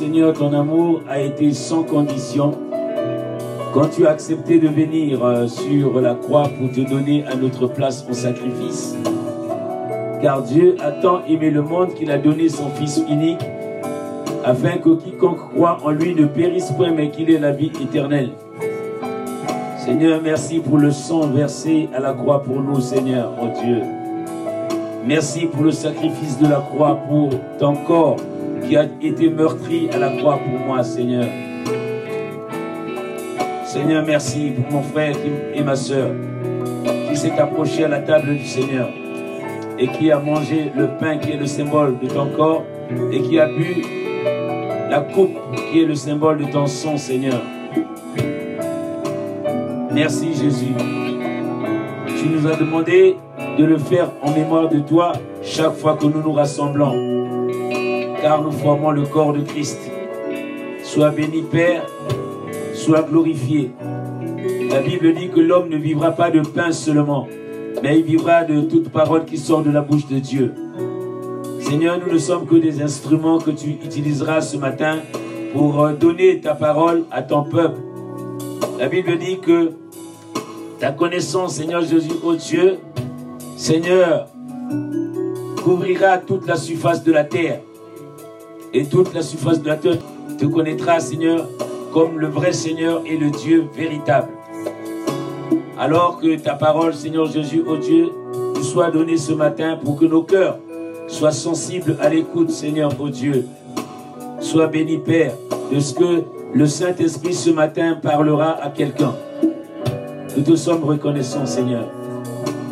Seigneur, ton amour a été sans condition quand tu as accepté de venir euh, sur la croix pour te donner à notre place en sacrifice. Car Dieu a tant aimé le monde qu'il a donné son Fils unique, afin que quiconque croit en lui ne périsse point, mais qu'il ait la vie éternelle. Seigneur, merci pour le sang versé à la croix pour nous, Seigneur, oh Dieu. Merci pour le sacrifice de la croix pour ton corps qui a été meurtri à la croix pour moi, Seigneur. Seigneur, merci pour mon frère et ma soeur qui s'est approché à la table du Seigneur et qui a mangé le pain qui est le symbole de ton corps et qui a bu la coupe qui est le symbole de ton sang, Seigneur. Merci Jésus. Tu nous as demandé de le faire en mémoire de toi chaque fois que nous nous rassemblons, car nous formons le corps de Christ. Sois béni Père, sois glorifié. La Bible dit que l'homme ne vivra pas de pain seulement, mais il vivra de toute parole qui sort de la bouche de Dieu. Seigneur, nous ne sommes que des instruments que tu utiliseras ce matin pour euh, donner ta parole à ton peuple. La Bible dit que ta connaissance, Seigneur Jésus, ô Dieu, Seigneur, couvrira toute la surface de la terre. Et toute la surface de la terre te connaîtra, Seigneur, comme le vrai Seigneur et le Dieu véritable. Alors que ta parole, Seigneur Jésus, ô Dieu, nous soit donnée ce matin pour que nos cœurs soient sensibles à l'écoute, Seigneur, ô Dieu. Sois béni, Père, de ce que le Saint-Esprit ce matin parlera à quelqu'un. Nous te sommes reconnaissants, Seigneur,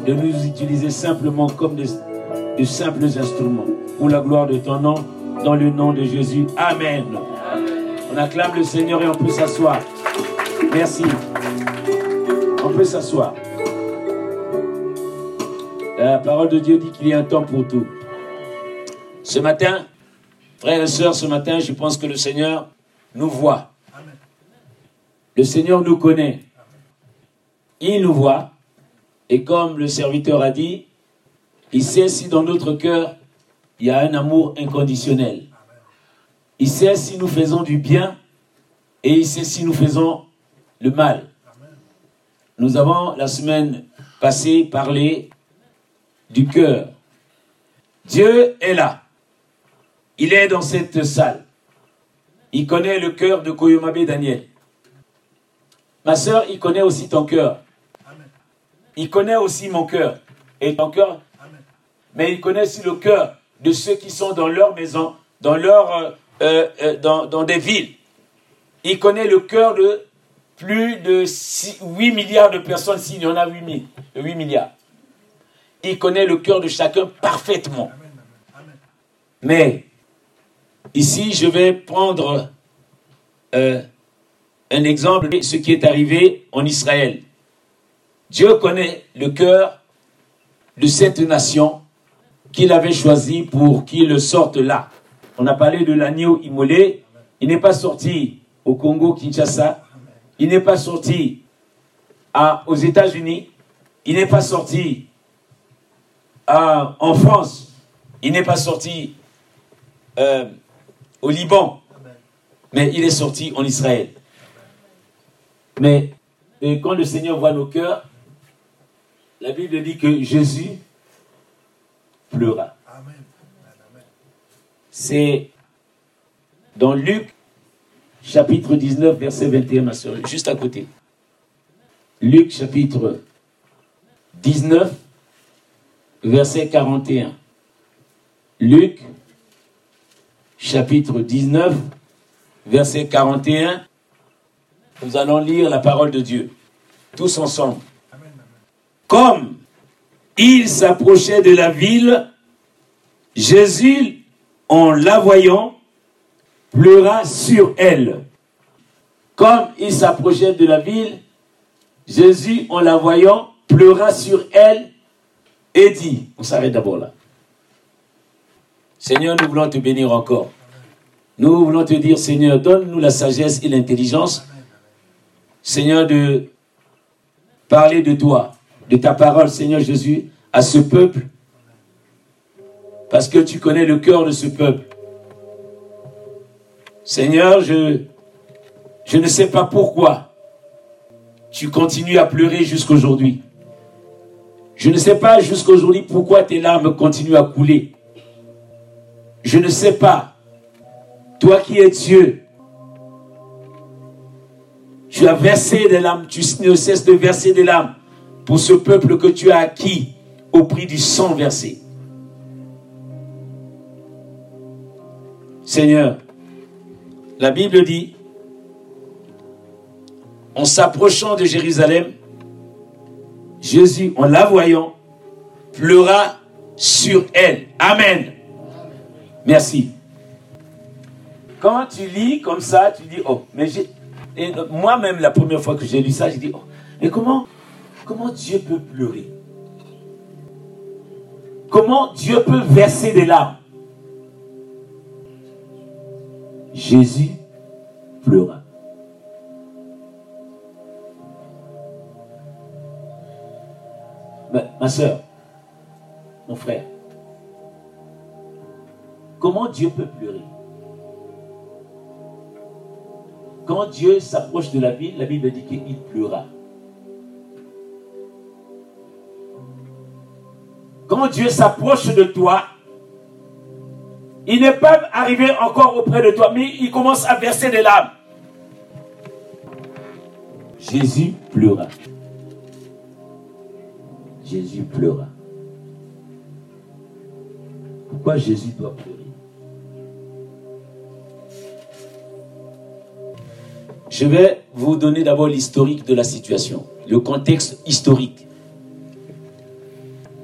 de nous utiliser simplement comme de simples instruments pour la gloire de ton nom, dans le nom de Jésus. Amen. On acclame le Seigneur et on peut s'asseoir. Merci. On peut s'asseoir. La parole de Dieu dit qu'il y a un temps pour tout. Ce matin, frères et sœurs, ce matin, je pense que le Seigneur nous voit. Le Seigneur nous connaît. Il nous voit. Et comme le serviteur a dit, il sait si dans notre cœur, il y a un amour inconditionnel. Il sait si nous faisons du bien et il sait si nous faisons le mal. Nous avons la semaine passée parlé du cœur. Dieu est là. Il est dans cette salle. Il connaît le cœur de Koyomabe Daniel. Ma soeur, il connaît aussi ton cœur. Il connaît aussi mon cœur. Et ton cœur. Mais il connaît aussi le cœur de ceux qui sont dans leur maison, dans, leur, euh, euh, euh, des villes. Il connaît le cœur de plus de 8 milliards de personnes, s'il y en a 8, 8 milliards. Il connaît le cœur de chacun parfaitement. Mais ici, je vais prendre un exemple de ce qui est arrivé en Israël. Dieu connaît le cœur de cette nation qu'il avait choisi pour qu'il sorte là. On a parlé de l'agneau immolé. Il n'est pas sorti au Congo, Kinshasa. Il n'est pas sorti aux États-Unis. Il n'est pas sorti à, en France. Il n'est pas sorti euh, au Liban. Mais il est sorti en Israël. Mais quand le Seigneur voit nos cœurs, la Bible dit que Jésus pleura. C'est dans Luc chapitre 19, verset 21, ma soeur, juste à côté. Luc chapitre 19, verset 41. Luc chapitre 19, verset 41. Nous allons lire la parole de Dieu, tous ensemble. Comme il s'approchait de la ville, Jésus, en la voyant, pleura sur elle. Comme il s'approchait de la ville, Jésus, en la voyant, pleura sur elle et dit, on s'arrête d'abord là. Seigneur, nous voulons te bénir encore. Nous voulons te dire, Seigneur, donne-nous la sagesse et l'intelligence, Seigneur, de parler de toi, de ta parole, Seigneur Jésus, à ce peuple parce que tu connais le cœur de ce peuple. Seigneur, je, je ne sais pas pourquoi tu continues à pleurer jusqu'aujourd'hui. Je ne sais pas jusqu'aujourd'hui pourquoi tes larmes continuent à couler. Je ne sais pas. Toi qui es Dieu, tu as versé des larmes, tu ne cesses de verser des larmes pour ce peuple que tu as acquis au prix du sang versé. Seigneur, la Bible dit, en s'approchant de Jérusalem, Jésus, en la voyant, pleura sur elle. Amen. Merci. Quand tu lis comme ça, tu dis, oh, mais j'ai... moi-même, la première fois que j'ai lu ça, j'ai dit, oh, mais comment, comment Dieu peut pleurer? Comment Dieu peut verser des larmes? Jésus pleura. ma soeur, mon frère, comment Dieu peut pleurer? Quand Dieu s'approche de la ville, la Bible dit qu'il pleura. Quand Dieu s'approche de toi, il n'est pas arrivé encore auprès de toi, mais il commence à verser des larmes. Jésus pleura. Jésus pleura. Pourquoi Jésus doit pleurer? Je vais vous donner d'abord l'historique de la situation, le contexte historique.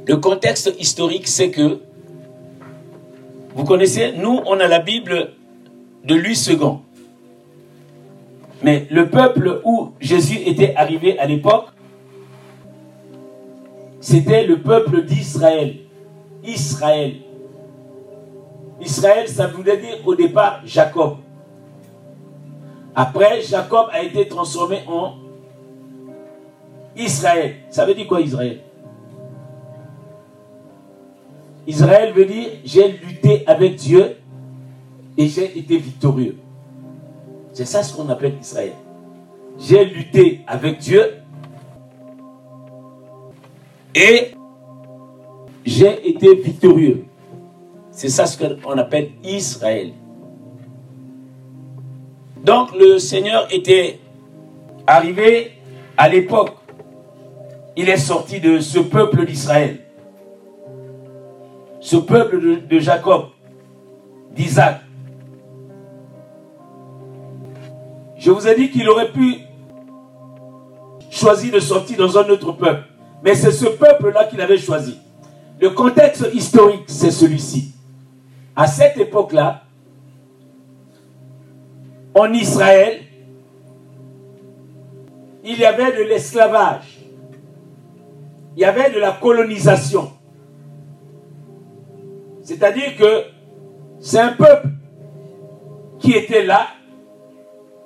Le contexte historique, c'est que, vous connaissez, nous, on a la Bible de Louis II. Mais le peuple où Jésus était arrivé à l'époque, c'était le peuple d'Israël. Israël. Israël, ça voulait dire au départ Jacob. Après, Jacob a été transformé en Israël. Ça veut dire quoi Israël? Israël veut dire j'ai lutté avec Dieu et j'ai été victorieux. C'est ça ce qu'on appelle Israël. J'ai lutté avec Dieu et j'ai été victorieux. C'est ça ce qu'on appelle Israël. Donc le Seigneur était arrivé à l'époque. Il est sorti de ce peuple d'Israël. Ce peuple de, Jacob, d'Isaac. Je vous ai dit qu'il aurait pu choisir de sortir dans un autre peuple. Mais c'est ce peuple-là qu'il avait choisi. Le contexte historique, c'est celui-ci. À cette époque-là, en Israël, il y avait de l'esclavage. Il y avait de la colonisation. C'est-à-dire que c'est un peuple qui était là,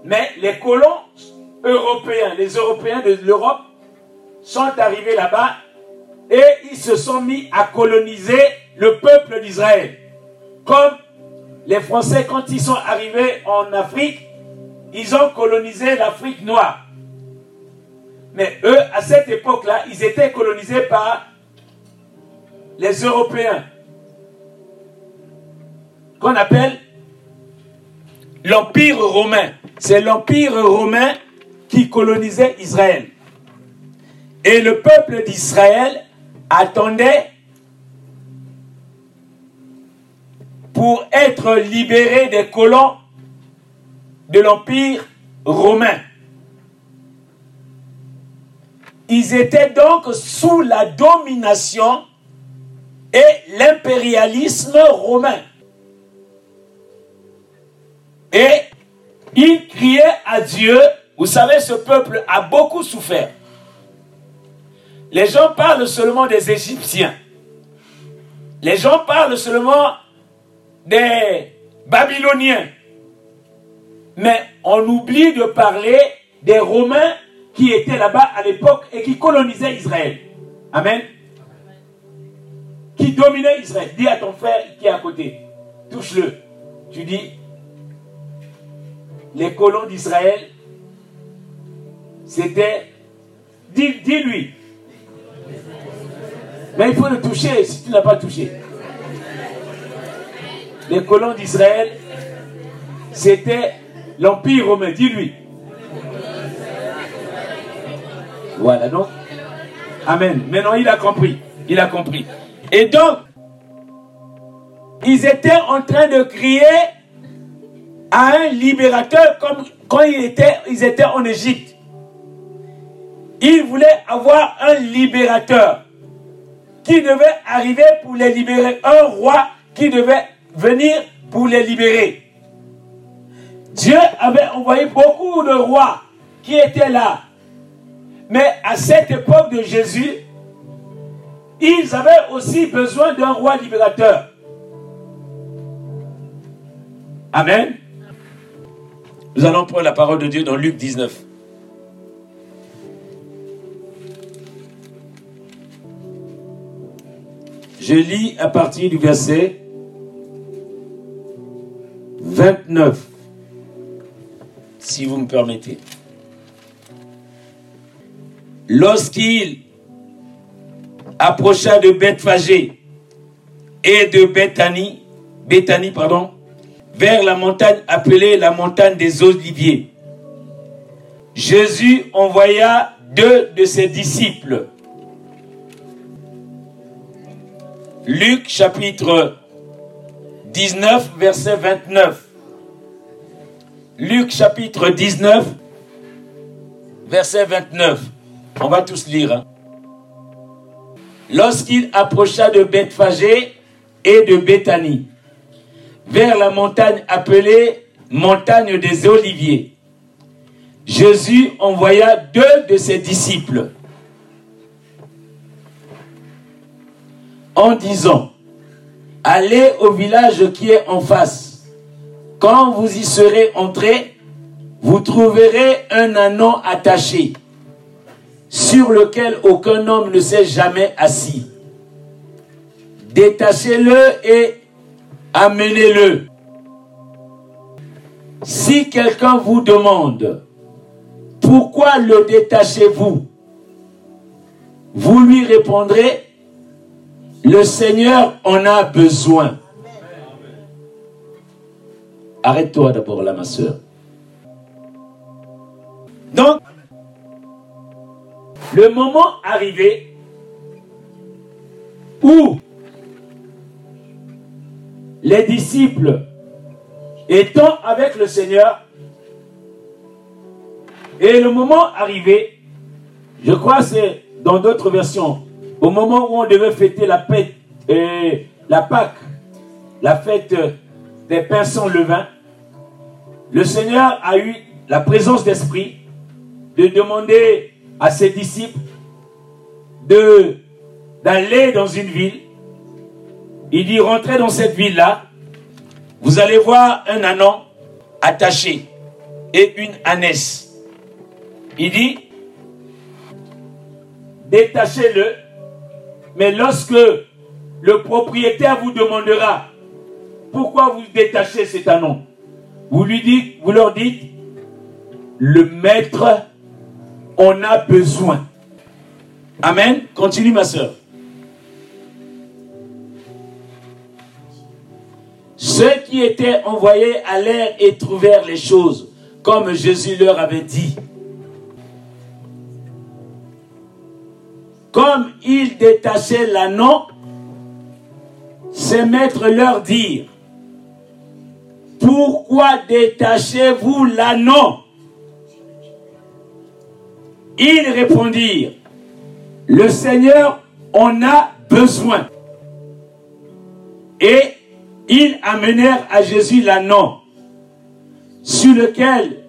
mais les colons européens, les Européens de l'Europe, sont arrivés là-bas et ils se sont mis à coloniser le peuple d'Israël. Comme les Français, quand ils sont arrivés en Afrique, ils ont colonisé l'Afrique noire. Mais eux, à cette époque-là, ils étaient colonisés par les Européens, qu'on appelle l'Empire romain. C'est l'Empire romain qui colonisait Israël. Et le peuple d'Israël attendait pour être libéré des colons de l'Empire romain. Ils étaient donc sous la domination et l'impérialisme romain. Et ils criaient à Dieu. Vous savez, ce peuple a beaucoup souffert. Les gens parlent seulement des Égyptiens. Les gens parlent seulement des Babyloniens. Mais on oublie de parler des Romains qui étaient là-bas à l'époque et qui colonisaient Israël. Amen. qui dominait Israël. Dis à ton frère qui est à côté, touche-le. Tu dis, les colons d'Israël, c'était, dis-lui. Mais il faut le toucher si tu n'as pas touché. Les colons d'Israël, c'était l'Empire romain. Dis-lui. Voilà, donc. Amen. Maintenant, il a compris. Il a compris. Et donc, ils étaient en train de crier à un libérateur comme quand ils étaient, en Égypte. Ils voulaient avoir un libérateur qui devait arriver pour les libérer. Un roi qui devait venir pour les libérer. Dieu avait envoyé beaucoup de rois qui étaient là. Mais à cette époque de Jésus, ils avaient aussi besoin d'un roi libérateur. Amen. Nous allons prendre la parole de Dieu dans Luc 19. Je lis à partir du verset 29, si vous me permettez. Lorsqu'il approcha de Bethphagée et de Bethanie, Bethanie pardon, vers la montagne appelée la montagne des Oliviers, Jésus envoya deux de ses disciples. Luc chapitre 19, verset 29. Luc chapitre 19, verset 29. On va tous lire. Hein. Lorsqu'il approcha de Bethphagée et de Béthanie, vers la montagne appelée montagne des Oliviers, Jésus envoya deux de ses disciples en disant, allez au village qui est en face. Quand vous y serez entrés, vous trouverez un anon attaché sur lequel aucun homme ne s'est jamais assis. Détachez-le et amenez-le. Si quelqu'un vous demande, pourquoi le détachez-vous? Vous lui répondrez, le Seigneur en a besoin. Arrête-toi d'abord là, ma soeur. Donc, le moment arrivé où les disciples étant avec le Seigneur, et le moment arrivé, je crois c'est dans d'autres versions, au moment où on devait fêter la fête, et la Pâque, la fête des pains sans levain, le Seigneur a eu la présence d'esprit de demander à ses disciples d'aller dans une ville. Il dit rentrez dans cette ville-là. Vous allez voir un anon attaché et une ânesse. Il dit détachez-le, mais lorsque le propriétaire vous demandera pourquoi vous détachez cet anon, vous lui dites, vous leur dites, le maître on a besoin. Amen. Continue, ma soeur. Ceux qui étaient envoyés allèrent et trouvèrent les choses comme Jésus leur avait dit. Comme ils détachaient l'anneau, ses maîtres leur dirent, pourquoi détachez-vous l'anneau? Ils répondirent, le Seigneur en a besoin. Et ils amenèrent à Jésus l'anneau, sur lequel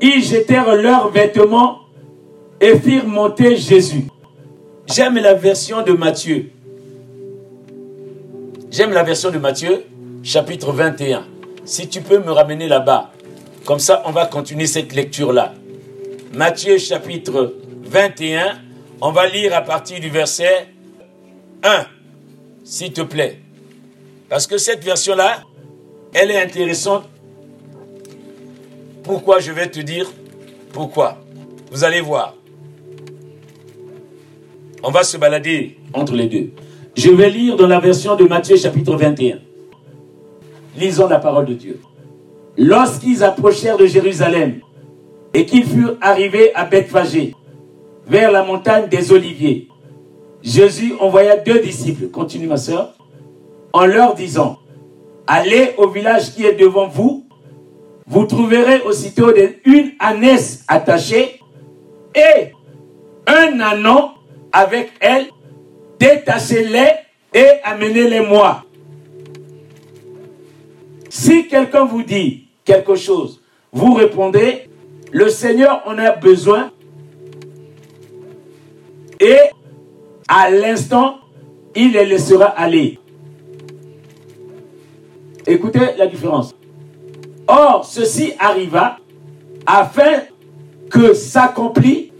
ils jetèrent leurs vêtements et firent monter Jésus. J'aime la version de Matthieu. J'aime la version de Matthieu, chapitre 21. Si tu peux me ramener là-bas. Comme ça, on va continuer cette lecture-là. Matthieu chapitre 21, on va lire à partir du verset 1. s'il te plaît. Parce que cette version-là, elle est intéressante. Pourquoi je vais te dire pourquoi? Vous allez voir. On va se balader entre les deux. Je vais lire dans la version de Matthieu chapitre 21. Lisons la parole de Dieu. Lorsqu'ils approchèrent de Jérusalem et qu'ils furent arrivés à Bethphagée, vers la montagne des Oliviers, Jésus envoya deux disciples, continue ma soeur, en leur disant, allez au village qui est devant vous, vous trouverez aussitôt une ânesse attachée et un anon avec elle, détachez-les et amenez-les moi. Si quelqu'un vous dit quelque chose, vous répondez, le Seigneur en a besoin et à l'instant, il les laissera aller. Écoutez la différence. Or, ceci arriva afin que s'accomplit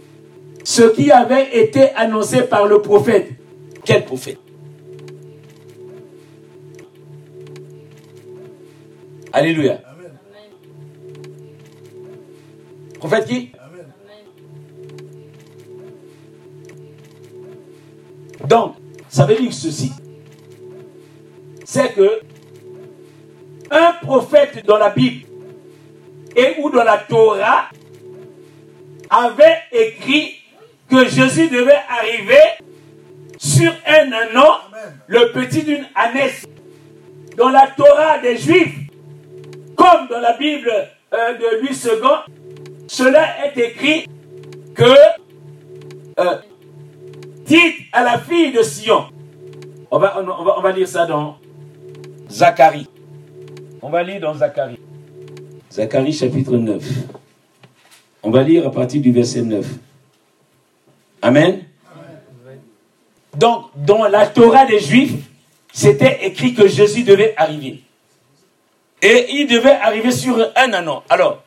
ce qui avait été annoncé par le prophète. Quel prophète? Alléluia. Prophète qui? Donc, ça veut dire ceci. C'est que un prophète dans la Bible et ou dans la Torah avait écrit que Jésus devait arriver sur un an, le petit d'une ânesse. Dans la Torah des Juifs, comme dans la Bible euh, de Louis II, cela est écrit que euh, dites à la fille de Sion. On va, on, va, on va lire ça dans Zacharie. On va lire dans Zacharie. Zacharie chapitre 9. On va lire à partir du verset 9. Amen. Donc, dans la Torah des Juifs, c'était écrit que Jésus devait arriver. Et il devait arriver sur un anon. Alors,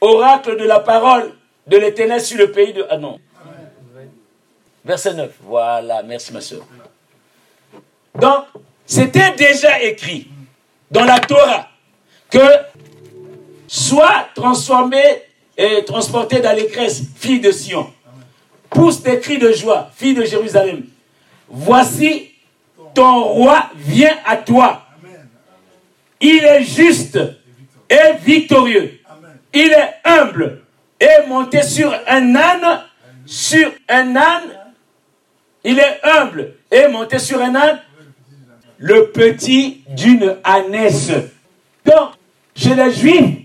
oracle de la parole de l'Éternel sur le pays de Anon. Verset 9. Voilà, merci ma soeur. Donc, c'était déjà écrit dans la Torah que soit transformé et transporté dans les fille de Sion. Pousse des cris de joie, fille de Jérusalem. Voici ton roi vient à toi. Il est juste et victorieux. Il est humble et monté sur un âne, sur un âne il est humble et monté sur un âne, le petit d'une ânesse. Donc, chez les Juifs,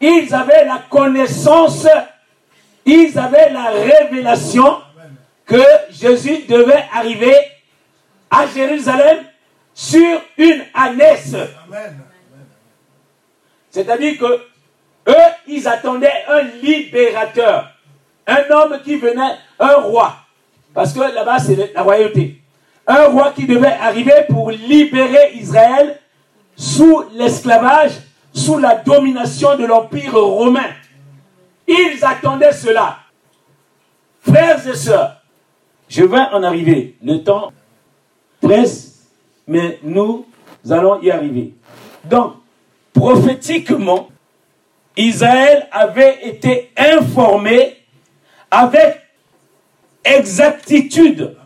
ils avaient la connaissance, ils avaient la révélation que Jésus devait arriver à Jérusalem sur une ânesse. C'est-à-dire que eux, ils attendaient un libérateur, un homme qui venait, un roi, parce que là-bas, c'est la royauté. Un roi qui devait arriver pour libérer Israël sous l'esclavage, sous la domination de l'Empire romain. Ils attendaient cela. Frères et sœurs, je vais en arriver. Le temps presse, mais nous allons y arriver. Donc, prophétiquement, Israël avait été informé avec exactitude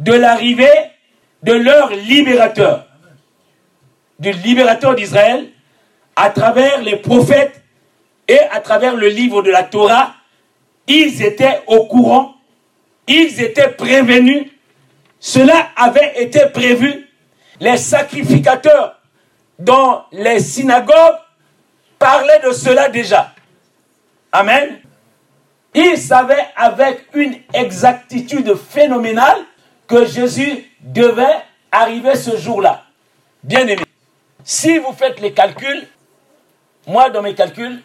de l'arrivée de leur libérateur, du libérateur d'Israël, à travers les prophètes et à travers le livre de la Torah, ils étaient au courant, ils étaient prévenus, cela avait été prévu. Les sacrificateurs dans les synagogues parlaient de cela déjà. Amen. Il savait avec une exactitude phénoménale que Jésus devait arriver ce jour-là. Bien aimé, si vous faites les calculs, moi dans mes calculs,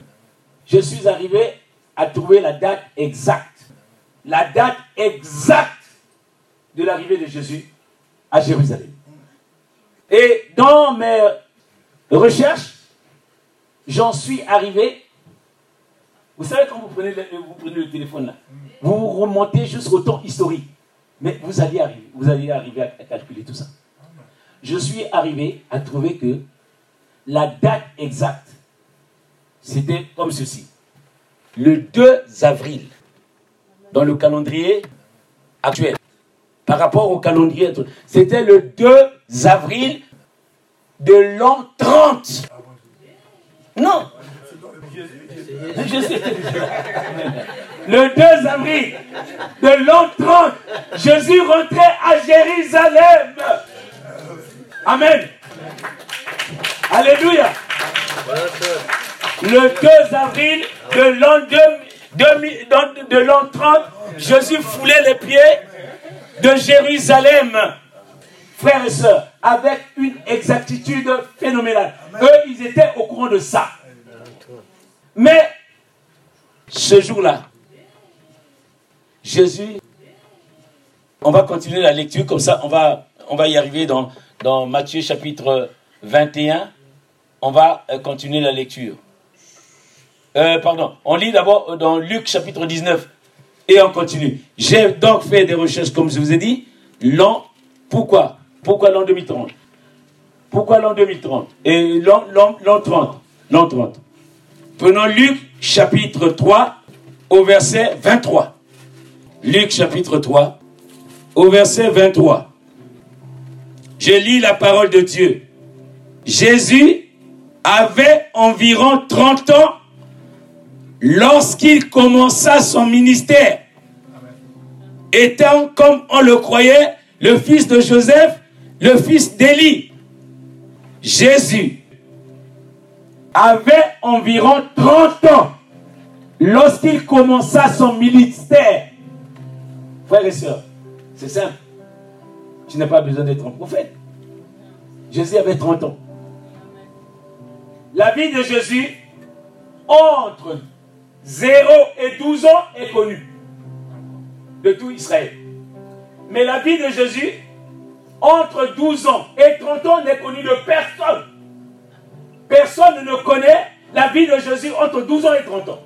je suis arrivé à trouver la date exacte. La date exacte de l'arrivée de Jésus à Jérusalem. Et dans mes recherches, j'en suis arrivé vous savez, quand vous prenez le, vous prenez le téléphone là, vous remontez jusqu'au temps historique. Mais vous allez arriver, vous allez arriver à, calculer tout ça. je suis arrivé à trouver que la date exacte, c'était comme ceci. Le 2 avril, dans le calendrier actuel, par rapport au calendrier, c'était le 2 avril de l'an 30. Non. Le 2 avril de l'an 30, Jésus rentrait à Jérusalem. Amen. Alléluia. Le 2 avril de l'an de l'an 30, Jésus foulait les pieds de Jérusalem. Frères et sœurs, avec une exactitude phénoménale. Eux, ils étaient au courant de ça. Mais ce jour-là, Jésus, on va continuer la lecture, comme ça on va, on va y arriver dans, Matthieu chapitre 21. On va euh, continuer la lecture. Euh, pardon, on lit d'abord dans Luc chapitre 19 et on continue. J'ai donc fait des recherches, comme je vous ai dit, l'an, pourquoi? Pourquoi l'an 2030 Pourquoi l'an 2030 Et l'an 30 L'an 30. Prenons Luc chapitre 3 au verset 23. Luc chapitre 3 au verset 23. Je lis la parole de Dieu. Jésus avait environ 30 ans lorsqu'il commença son ministère. Étant, comme on le croyait, le fils de Joseph, le fils d'Élie. Jésus avait environ 30 ans lorsqu'il commença son ministère. Frères et sœurs, c'est simple. Tu n'as pas besoin d'être un prophète. Jésus avait 30 ans. La vie de Jésus, entre 0 et 12 ans, est connue de tout Israël. Mais la vie de Jésus, entre 12 ans et 30 ans, n'est connue de personne. Personne ne connaît la vie de Jésus entre 12 ans et 30 ans.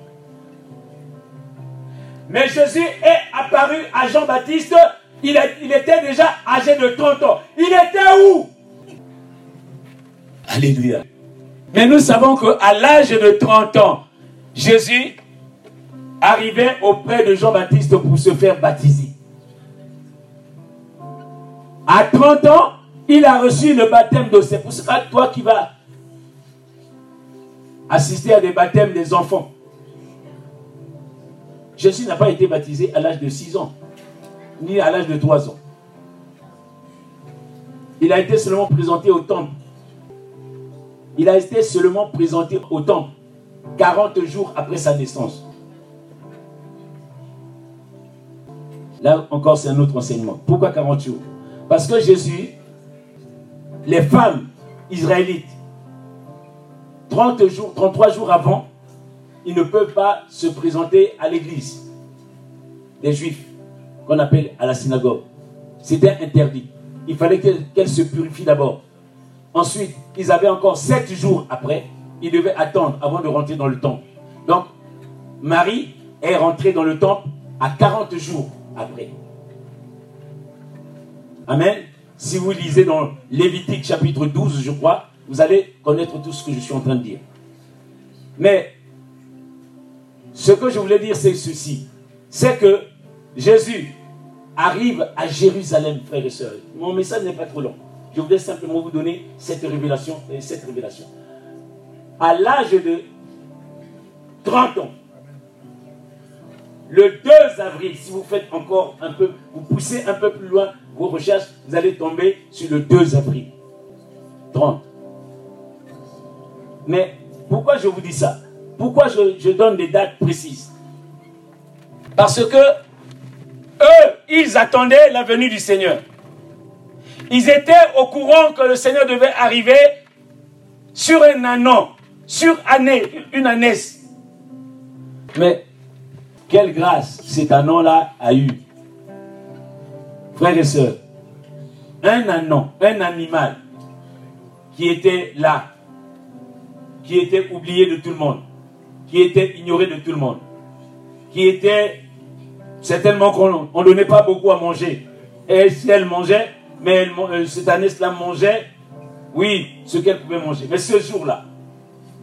Mais Jésus est apparu à Jean-Baptiste, il, était déjà âgé de 30 ans. Il était où? Alléluia. Mais nous savons qu'à l'âge de 30 ans, Jésus arrivait auprès de Jean-Baptiste pour se faire baptiser. À 30 ans, il a reçu le baptême de C'est pour ça, toi qui vas assister à des baptêmes des enfants. Jésus n'a pas été baptisé à l'âge de 6 ans, ni à l'âge de 3 ans. Il a été seulement présenté au temple. Il a été seulement présenté au temple 40 jours après sa naissance. Là encore, c'est un autre enseignement. Pourquoi 40 jours? Parce que Jésus, les femmes israélites 30 jours, 33 jours avant, ils ne peuvent pas se présenter à l'église des juifs, qu'on appelle à la synagogue. C'était interdit. Il fallait qu'elles se purifient d'abord. Ensuite, ils avaient encore 7 jours après, ils devaient attendre avant de rentrer dans le temple. Donc, Marie est rentrée dans le temple à 40 jours après. Amen. Si vous lisez dans Lévitique chapitre 12, je crois, vous allez connaître tout ce que je suis en train de dire. Mais ce que je voulais dire, c'est ceci. C'est que Jésus arrive à Jérusalem, frères et sœurs. Mon message n'est pas trop long. Je voudrais simplement vous donner cette révélation. Cette révélation. À l'âge de 30 ans, le 2 avril, si vous faites encore un peu, vous poussez un peu plus loin vos recherches, vous allez tomber sur le 2 avril 30. Mais pourquoi je vous dis ça? Pourquoi je, donne des dates précises? Parce que eux, ils attendaient la venue du Seigneur. Ils étaient au courant que le Seigneur devait arriver sur un an, sur année, une année. Mais quelle grâce cet an-là a eu. Frères et sœurs, un anon, un animal qui était là, qui était oublié de tout le monde, qui était ignoré de tout le monde, qui était certainement qu'on ne donnait pas beaucoup à manger. Et si elle mangeait, mais euh, cette ânesse-là mangeait, oui, ce qu'elle pouvait manger. Mais ce jour-là,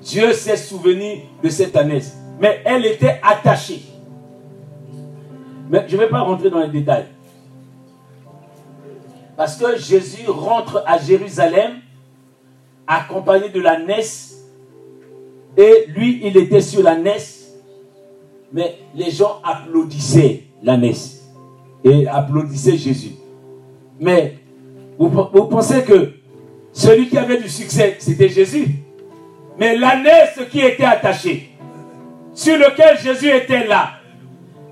Dieu s'est souvenu de cette ânesse. Mais elle était attachée. Mais je ne vais pas rentrer dans les détails. Parce que Jésus rentre à Jérusalem accompagné de la nesse. Et lui, il était sur la nesse. Mais les gens applaudissaient la nesse. Et applaudissaient Jésus. Mais vous, pensez que celui qui avait du succès, c'était Jésus? Mais la nesse qui était attachée, sur lequel Jésus était là.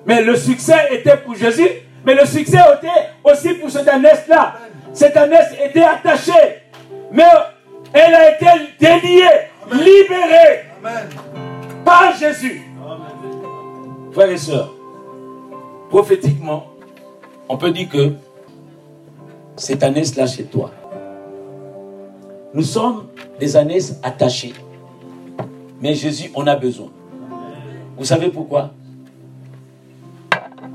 Mais le succès était pour Jésus, mais le succès était aussi pour cette ânesse-là. Cette ânesse était attachée, mais elle a été déliée, libérée par Jésus. Frères et sœurs, prophétiquement, on peut dire que cette ânesse-là chez toi, nous sommes des ânesses attachées. Mais Jésus en a besoin. Vous savez pourquoi?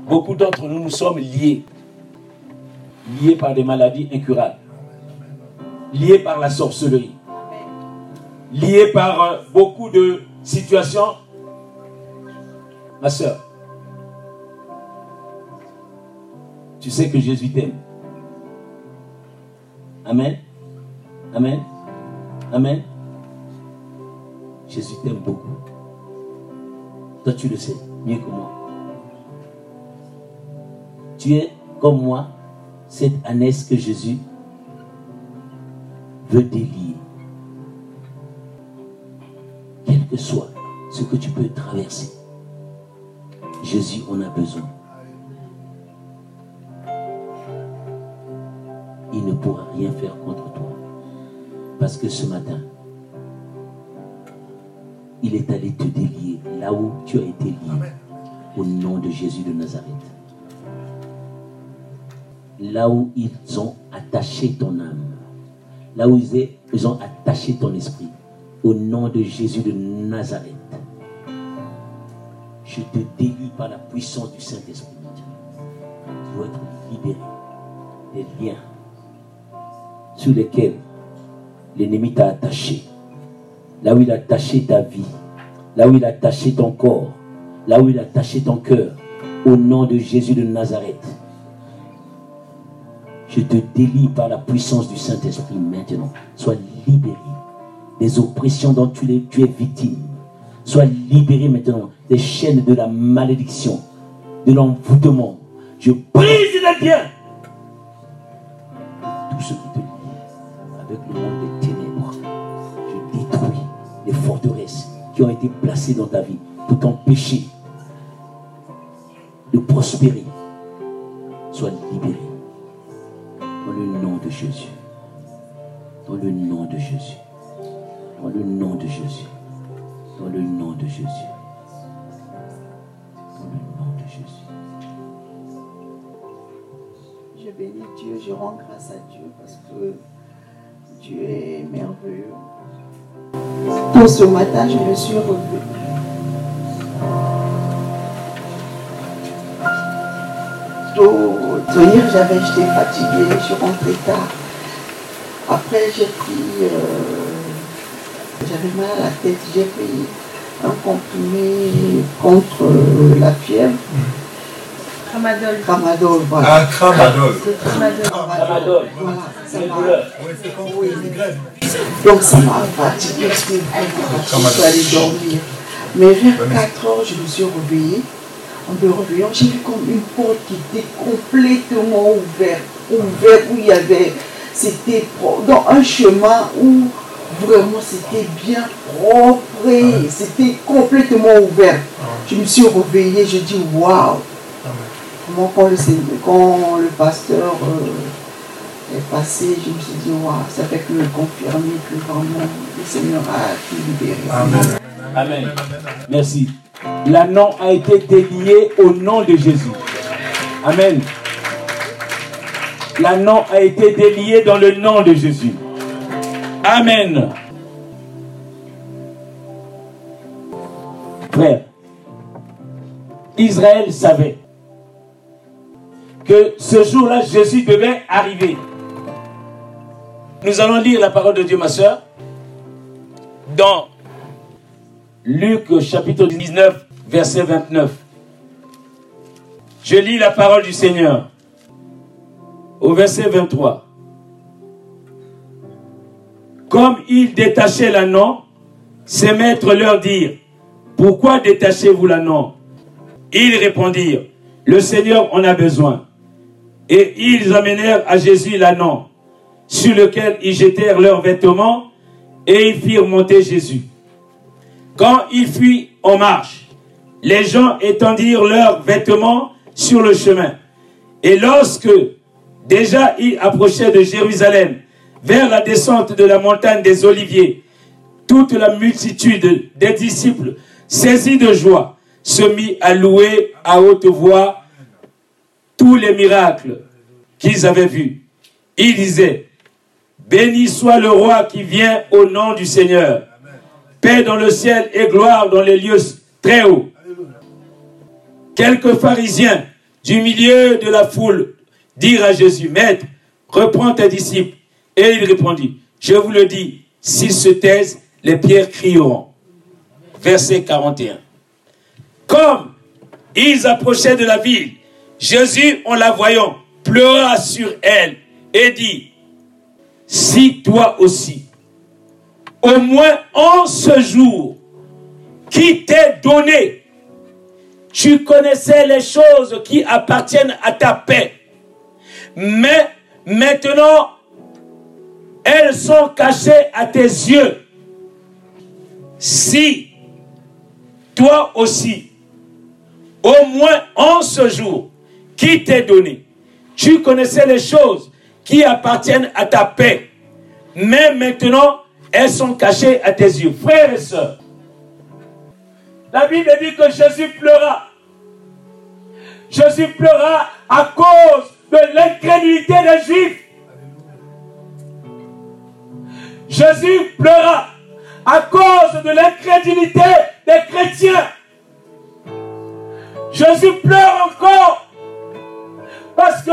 Beaucoup d'entre nous, nous sommes liés. Liés par des maladies incurables. Liés par la sorcellerie. Liés par euh, beaucoup de situations. Ma soeur, tu sais que Jésus t'aime. Amen. Amen. Amen. Jésus t'aime beaucoup. Toi, tu le sais mieux que moi. Tu es comme moi, cette ânesse que Jésus veut délier. Que soit ce que tu peux traverser, Jésus en a besoin. Il ne pourra rien faire contre toi. Parce que ce matin, il est allé te délier là où tu as été lié. Au nom de Jésus de Nazareth là où ils ont attaché ton âme, là où ils ont attaché ton esprit, au nom de Jésus de Nazareth, je te délie par la puissance du Saint-Esprit. Tu dois être libéré des liens sur lesquels l'ennemi t'a attaché, là où il a attaché ta vie, là où il a attaché ton corps, là où il a attaché ton cœur, au nom de Jésus de Nazareth. Je te délie par la puissance du Saint-Esprit maintenant. Sois libéré des oppressions dont tu es, victime. Sois libéré maintenant des chaînes de la malédiction, de l'envoûtement. Je brise les liens. Tout ce qui te lie avec le monde des ténèbres, je détruis les forteresses qui ont été placées dans ta vie pour t'empêcher de prospérer. Sois libéré. Dans le nom de Jésus. Dans le nom de Jésus. Dans le nom de Jésus. Dans le nom de Jésus. Dans le nom de Jésus. Je bénis Dieu, je rends grâce à Dieu parce que Dieu est merveilleux. Pour ce matin, je me suis revue. Hier, j'avais, j'étais fatiguée, je suis rentrée tard. Après, j'ai pris, euh, j'avais mal à la tête, j'ai pris un comprimé contre la fièvre. Tramadol. Tramadol, voilà. Ah, tramadol. Tramadol. Voilà, ça m'a-. Oui. Donc ça m'a fatiguée, je suis allée dormir. Mais vers 4 heures, je me suis réveillée. En me réveillant, j'ai vu comme une porte qui était complètement ouverte. Ouverte, où il y avait, c'était dans un chemin où vraiment c'était bien propre, c'était complètement ouvert. Je me suis réveillée, je dis waouh! Comment quand le, Seigneur- quand le pasteur euh, est passé, je me suis dit waouh, ça fait que me confirmer que vraiment le Seigneur a tout libéré. Amen. Amen. Merci. L'anneau a été délié au nom de Jésus. Amen. L'anneau a été délié dans le nom de Jésus. Amen. Frère, Israël savait que ce jour-là, Jésus devait arriver. Nous allons lire la parole de Dieu, ma soeur, dans Luc chapitre 19, verset 29. Je lis la parole du Seigneur au verset 23. Comme ils détachaient l'anneau, ses maîtres leur dirent, pourquoi détachez-vous l'anneau Ils répondirent, le Seigneur en a besoin. Et ils amenèrent à Jésus l'anneau, sur lequel ils jetèrent leurs vêtements, et ils firent monter Jésus. Quand il fut en marche, les gens étendirent leurs vêtements sur le chemin. Et lorsque déjà il approchait de Jérusalem, vers la descente de la montagne des Oliviers, toute la multitude des disciples, saisis de joie, se mit à louer à haute voix tous les miracles qu'ils avaient vus. Ils disaient, Béni soit le roi qui vient au nom du Seigneur. Paix dans le ciel et gloire dans les lieux très hauts. Quelques pharisiens du milieu de la foule dirent à Jésus, Maître, reprends tes disciples. Et il répondit, je vous le dis, s'ils se taisent, les pierres crieront. Verset 41. Comme ils approchaient de la ville, Jésus, en la voyant, pleura sur elle et dit, si toi aussi, au moins en ce jour qui t'est donné, tu connaissais les choses qui appartiennent à ta paix. Mais maintenant, elles sont cachées à tes yeux. Si toi aussi, au moins en ce jour qui t'est donné, tu connaissais les choses qui appartiennent à ta paix. Mais maintenant, elles sont cachées à tes yeux. Frères et sœurs, la Bible dit que Jésus pleura. Jésus pleura à cause de l'incrédulité des Juifs. Jésus pleura à cause de l'incrédulité des chrétiens. Jésus pleure encore parce que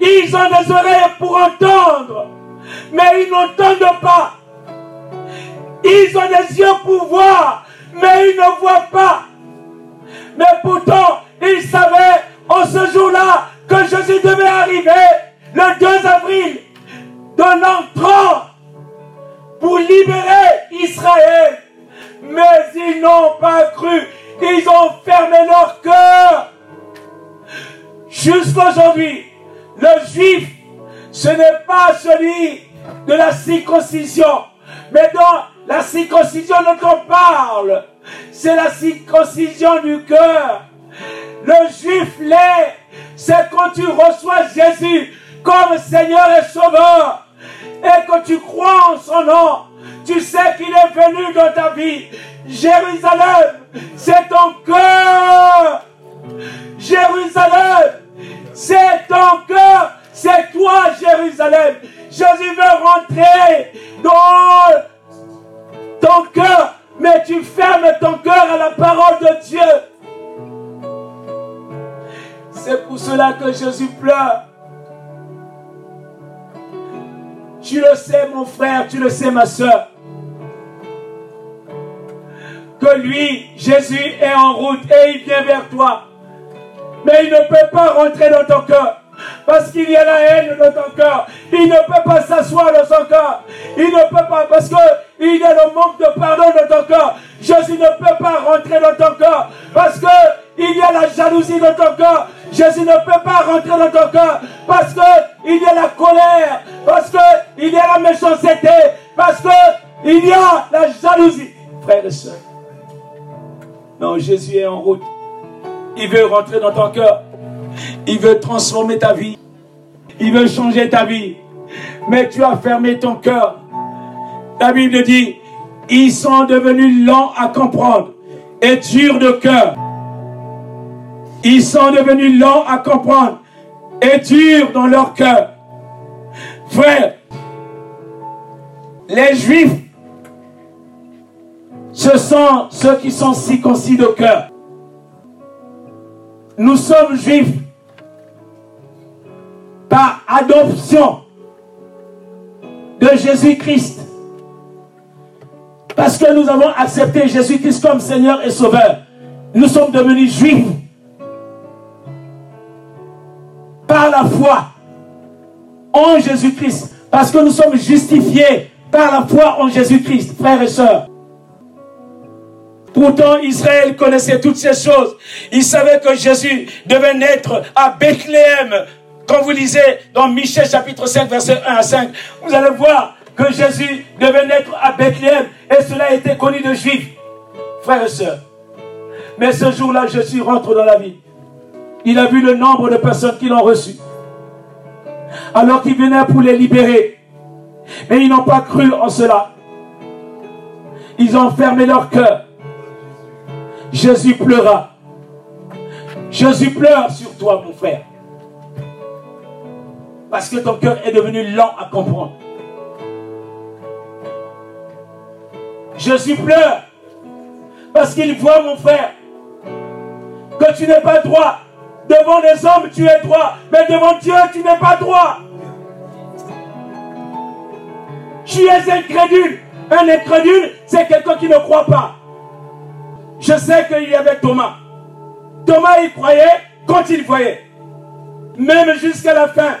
ils ont des oreilles pour entendre, mais ils n'entendent pas. Ils ont des yeux pour circoncision. Mais dans la circoncision dont on parle, c'est la circoncision du cœur. Le juif l'est, c'est quand tu reçois Jésus comme Seigneur et Sauveur et que tu crois en son nom. Tu sais qu'il est venu dans ta vie. Jérusalem, c'est ton cœur. Jérusalem, c'est ton cœur. C'est toi, Jérusalem. Jésus veut rentrer dans ton cœur, mais tu fermes ton cœur à la parole de Dieu. C'est pour cela que Jésus pleure. Tu le sais, mon frère, tu le sais, ma soeur. Que lui, Jésus, est en route et il vient vers toi. Mais il ne peut pas rentrer dans ton cœur. Parce qu'il y a la haine dans ton cœur. Il ne peut pas s'asseoir dans son cœur. Il ne peut pas parce que il y a le manque de pardon dans ton cœur. Jésus ne peut pas rentrer dans ton cœur. Parce que il y a la jalousie dans ton cœur. Jésus ne peut pas rentrer dans ton cœur. Parce que il y a la colère. Parce que il y a la méchanceté. Parce que il y a la jalousie. Frères et sœurs. Non, Jésus est en route. Il veut rentrer dans ton cœur. Il veut transformer ta vie. Il veut changer ta vie. Mais tu as fermé ton cœur. La Bible dit, ils sont devenus lents à comprendre et durs de cœur. Ils sont devenus lents à comprendre et durs dans leur cœur. Frère, les Juifs, ce sont ceux qui sont circoncis de cœur. Nous sommes juifs par adoption. de Jésus-Christ. Parce que nous avons accepté Jésus-Christ comme Seigneur et Sauveur. Nous sommes devenus juifs. Par la foi en Jésus-Christ. Parce que nous sommes justifiés par la foi en Jésus-Christ, frères et sœurs. Pourtant, Israël connaissait toutes ces choses. Il savait que Jésus devait naître à Bethléem. Quand vous lisez dans Michel chapitre 5, verset 1 à 5, vous allez voir que Jésus devait naître à Bethléem. Et cela été connu de Juifs, frères et sœurs. Mais ce jour-là, Jésus rentre dans la vie. Il a vu le nombre de personnes qui l'ont reçu. Alors qu'il venait pour les libérer. Mais ils n'ont pas cru en cela. Ils ont fermé leur cœur. Jésus pleura. Jésus pleure sur toi, mon frère. Parce que ton cœur est devenu lent à comprendre. Jésus pleure. Parce qu'il voit, mon frère, que tu n'es pas droit. Devant les hommes, tu es droit. Mais devant Dieu, tu n'es pas droit. Tu es incrédule. Un incrédule, c'est quelqu'un qui ne croit pas. Je sais qu'il y avait Thomas. Thomas, il croyait quand il voyait. Même jusqu'à la fin,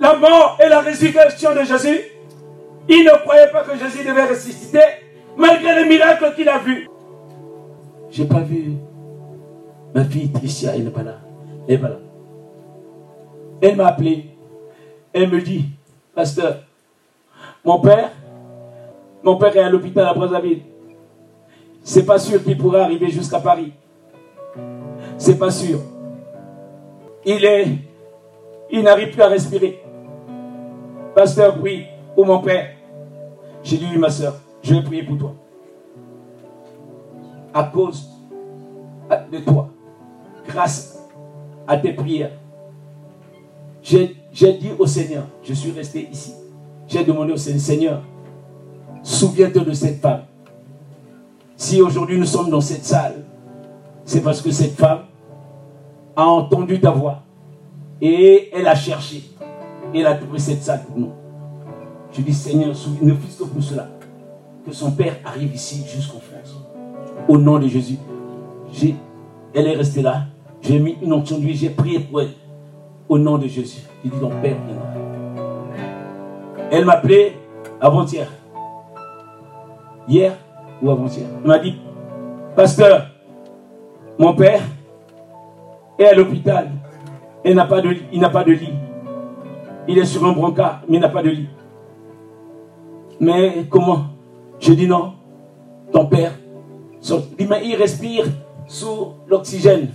la mort et la résurrection de Jésus, il ne croyait pas que Jésus devait ressusciter, malgré les miracles qu'il a vus. J'ai pas vu ma fille Tricia, elle n'est pas là. Elle là. Elle m'a appelé. Elle me dit, pasteur, mon père, mon père est à l'hôpital à Brazzaville c'est pas sûr qu'il pourra arriver jusqu'à Paris. C'est pas sûr. Il est, il n'arrive plus à respirer. Pasteur, prie pour mon père. J'ai dit, oui, ma soeur, je vais prier pour toi. À cause de toi, grâce à tes prières, j'ai dit au Seigneur, je suis resté ici. J'ai demandé au Seigneur, souviens-toi de cette femme. Si aujourd'hui nous sommes dans cette salle, c'est parce que cette femme a entendu ta voix et elle a cherché. Et elle a trouvé cette salle pour nous. Je dis, Seigneur, ne fût que pour cela, que son père arrive ici jusqu'en France. Au nom de Jésus. Elle est restée là. J'ai mis une onction lui, j'ai prié pour elle. Au nom de Jésus. J'ai dit, ton père viendra. Elle m'a appelé avant-hier. Hier, ou avant-hier. Il m'a dit, pasteur, mon père est à l'hôpital. Il. Il n'a pas de lit. Il est sur un brancard, mais il n'a pas de lit. Mais comment? Je dis non. Ton père, il respire sous l'oxygène.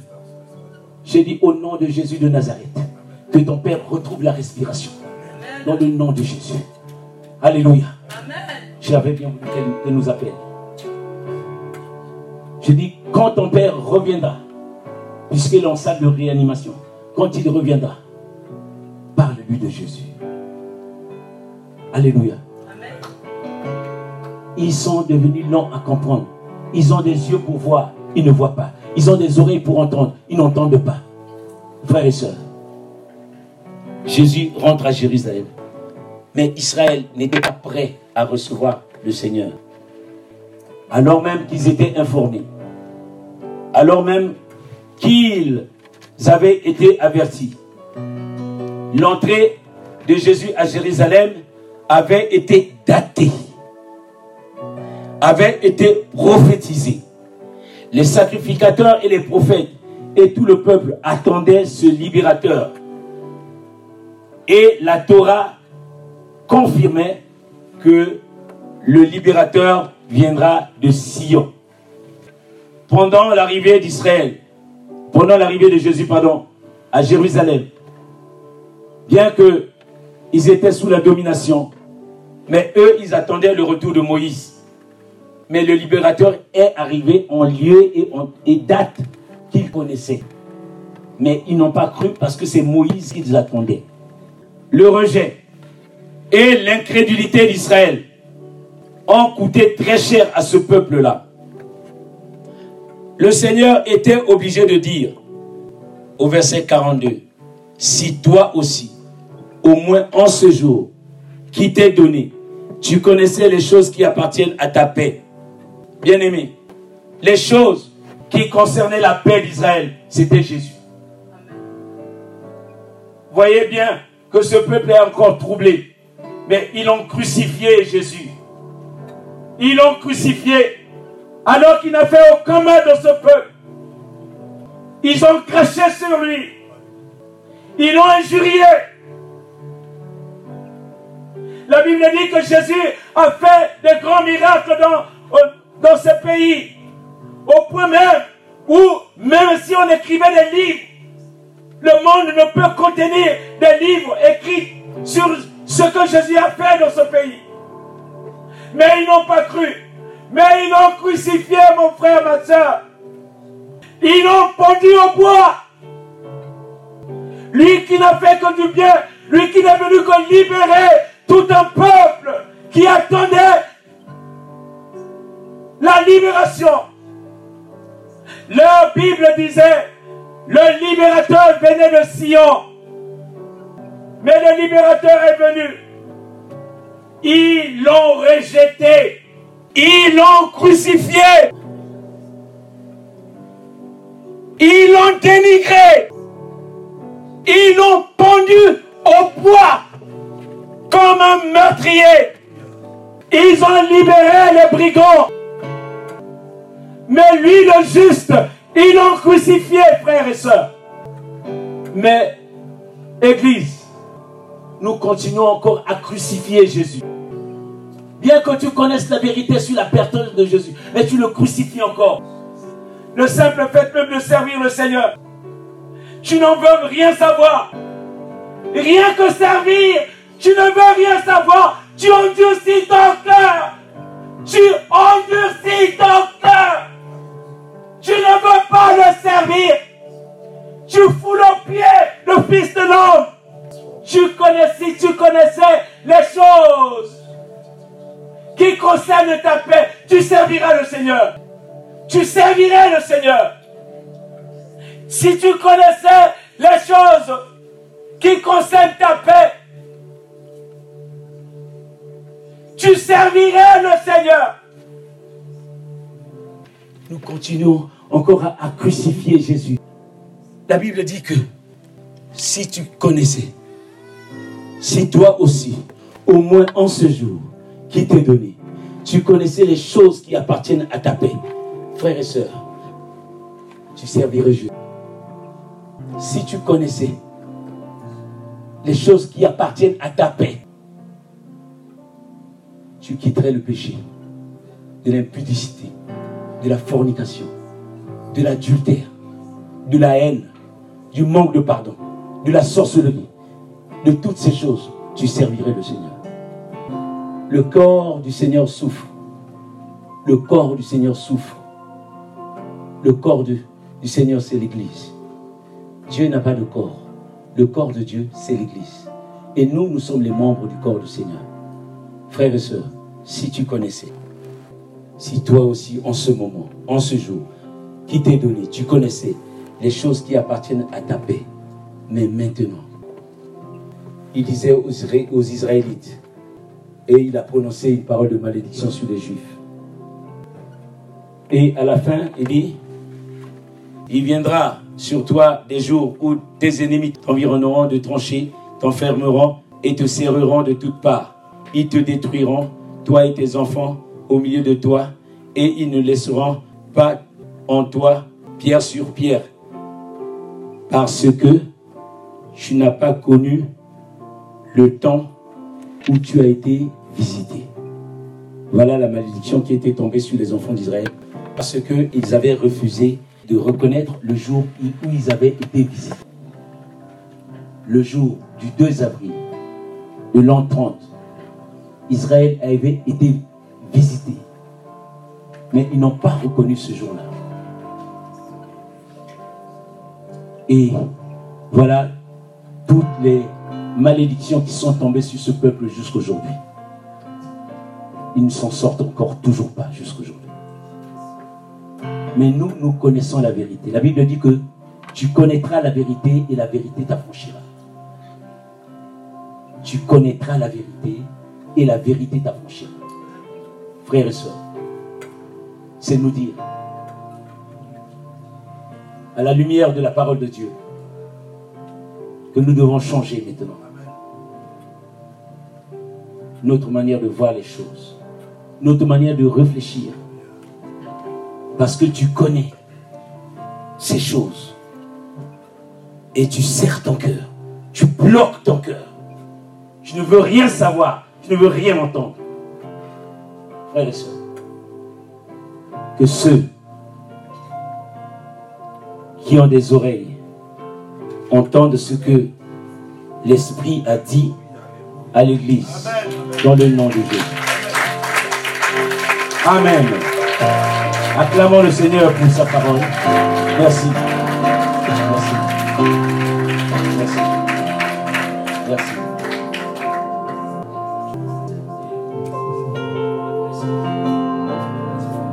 J'ai dit au nom de Jésus de Nazareth, que ton père retrouve la respiration. Dans le nom de Jésus. Alléluia. J'avais bien voulu qu'elle nous appelle. Je dis, quand ton père reviendra, puisqu'il est en salle de réanimation, quand il reviendra, de Jésus. Alléluia. Ils sont devenus lents à comprendre. Ils ont des yeux pour voir, ils ne voient pas. Ils ont des oreilles pour entendre, ils n'entendent pas. Frères et sœurs, Jésus rentre à Jérusalem. Mais Israël n'était pas prêt à recevoir le Seigneur alors même qu'ils étaient informés, alors même qu'ils avaient été avertis. L'entrée de Jésus à Jérusalem avait été datée, avait été prophétisée. Les sacrificateurs et les prophètes et tout le peuple attendaient ce libérateur. Et la Torah confirmait que le libérateur viendra de Sion. Pendant l'arrivée d'Israël, pendant l'arrivée de Jésus, pardon, à Jérusalem, bien que ils étaient sous la domination, mais eux, ils attendaient le retour de Moïse. Mais le libérateur est arrivé en lieu et, en, et date qu'ils connaissaient. Mais ils n'ont pas cru parce que c'est Moïse qu'ils attendaient. Le rejet et l'incrédulité d'Israël ont coûté très cher à ce peuple-là. Le Seigneur était obligé de dire au verset 42, si toi aussi, au moins en ce jour qui t'est donné, tu connaissais les choses qui appartiennent à ta paix. Bien-aimé, les choses qui concernaient la paix d'Israël, c'était Jésus. Voyez bien que ce peuple est encore troublé. Mais ils ont crucifié Jésus. Ils l'ont crucifié alors qu'il n'a fait aucun mal dans ce peuple. Ils ont craché sur lui. Ils l'ont injurié. La Bible dit que Jésus a fait des grands miracles dans, ce pays. Au point même où, même si on écrivait des livres, le monde ne peut contenir des livres écrits sur ce que Jésus a fait dans ce pays. Mais ils n'ont pas cru. Mais ils l'ont crucifié, mon frère, ma soeur. Ils l'ont pendu au bois. Lui qui n'a fait que du bien, lui qui n'est venu que libérer tout un peuple qui attendait la libération. Leur Bible disait, le libérateur venait de Sion. Mais le libérateur est venu. Ils l'ont rejeté. Ils l'ont crucifié. Ils l'ont dénigré. Ils l'ont pendu au bois comme un meurtrier. Ils ont libéré les brigands. Mais lui, le juste, ils l'ont crucifié, frères et sœurs. Mais, Église, nous continuons encore à crucifier Jésus. Bien que tu connaisses la vérité sur la personne de Jésus, mais tu le crucifies encore. Le simple fait même de servir le Seigneur. Tu n'en veux rien savoir. Rien que servir, tu ne veux rien savoir. Tu endurcis ton cœur. Tu endurcis ton cœur. Tu ne veux pas le servir. Tu fous le pied le Fils de l'homme. Tu connais, si tu connaissais les choses qui concernent ta paix, tu serviras le Seigneur. Tu servirais le Seigneur. Si tu connaissais les choses qui concernent ta paix, tu servirais le Seigneur. Nous continuons encore à, crucifier Jésus. La Bible dit que si tu connaissais, si toi aussi, au moins en ce jour qui t'est donné, tu connaissais les choses qui appartiennent à ta paix, frères et sœurs, tu servirais Jésus. Si tu connaissais les choses qui appartiennent à ta paix, tu quitterais le péché, de l'impudicité, de la fornication, de l'adultère, de la haine, du manque de pardon, de la sorcellerie, de toutes ces choses, tu servirais le Seigneur. Le corps du Seigneur souffre. Le corps du Seigneur souffre. Le corps du, du Seigneur, c'est l'Église. Dieu n'a pas de corps. Le corps de Dieu, c'est l'Église. Et nous, nous sommes les membres du corps du Seigneur. Frères et sœurs, si tu connaissais, si toi aussi, en ce moment, en ce jour, qui t'est donné, tu connaissais les choses qui appartiennent à ta paix, mais maintenant, il disait aux, Israélites, et il a prononcé une parole de malédiction sur les Juifs. Et à la fin, il dit, il viendra sur toi des jours où tes ennemis t'environneront de tranchées, t'enfermeront et te serreront de toutes parts. Ils te détruiront, toi et tes enfants, au milieu de toi, et ils ne laisseront pas en toi pierre sur pierre, parce que tu n'as pas connu le temps où tu as été visité. Voilà la malédiction qui était tombée sur les enfants d'Israël, parce qu'ils avaient refusé de reconnaître le jour où ils avaient été visités. Le jour du 2 avril de l'an 30, Israël avait été visité. Mais ils n'ont pas reconnu ce jour-là. Et voilà toutes les malédictions qui sont tombées sur ce peuple jusqu'aujourd'hui. Ils ne s'en sortent encore toujours pas jusqu'aujourd'hui. Mais nous, nous connaissons la vérité. La Bible dit que tu connaîtras la vérité et la vérité t'affranchira. Tu connaîtras la vérité et la vérité t'affranchira. Frères et sœurs, c'est nous dire, à la lumière de la parole de Dieu, que nous devons changer maintenant notre manière de voir les choses, notre manière de réfléchir. Parce que tu connais ces choses. Et tu serres ton cœur. Tu bloques ton cœur. Tu ne veux rien savoir. Tu ne veux rien entendre. Frères et sœurs, que ceux qui ont des oreilles entendent ce que l'Esprit a dit à l'Église dans le nom de Jésus. Amen. Acclamons le Seigneur pour sa parole. Merci. Merci.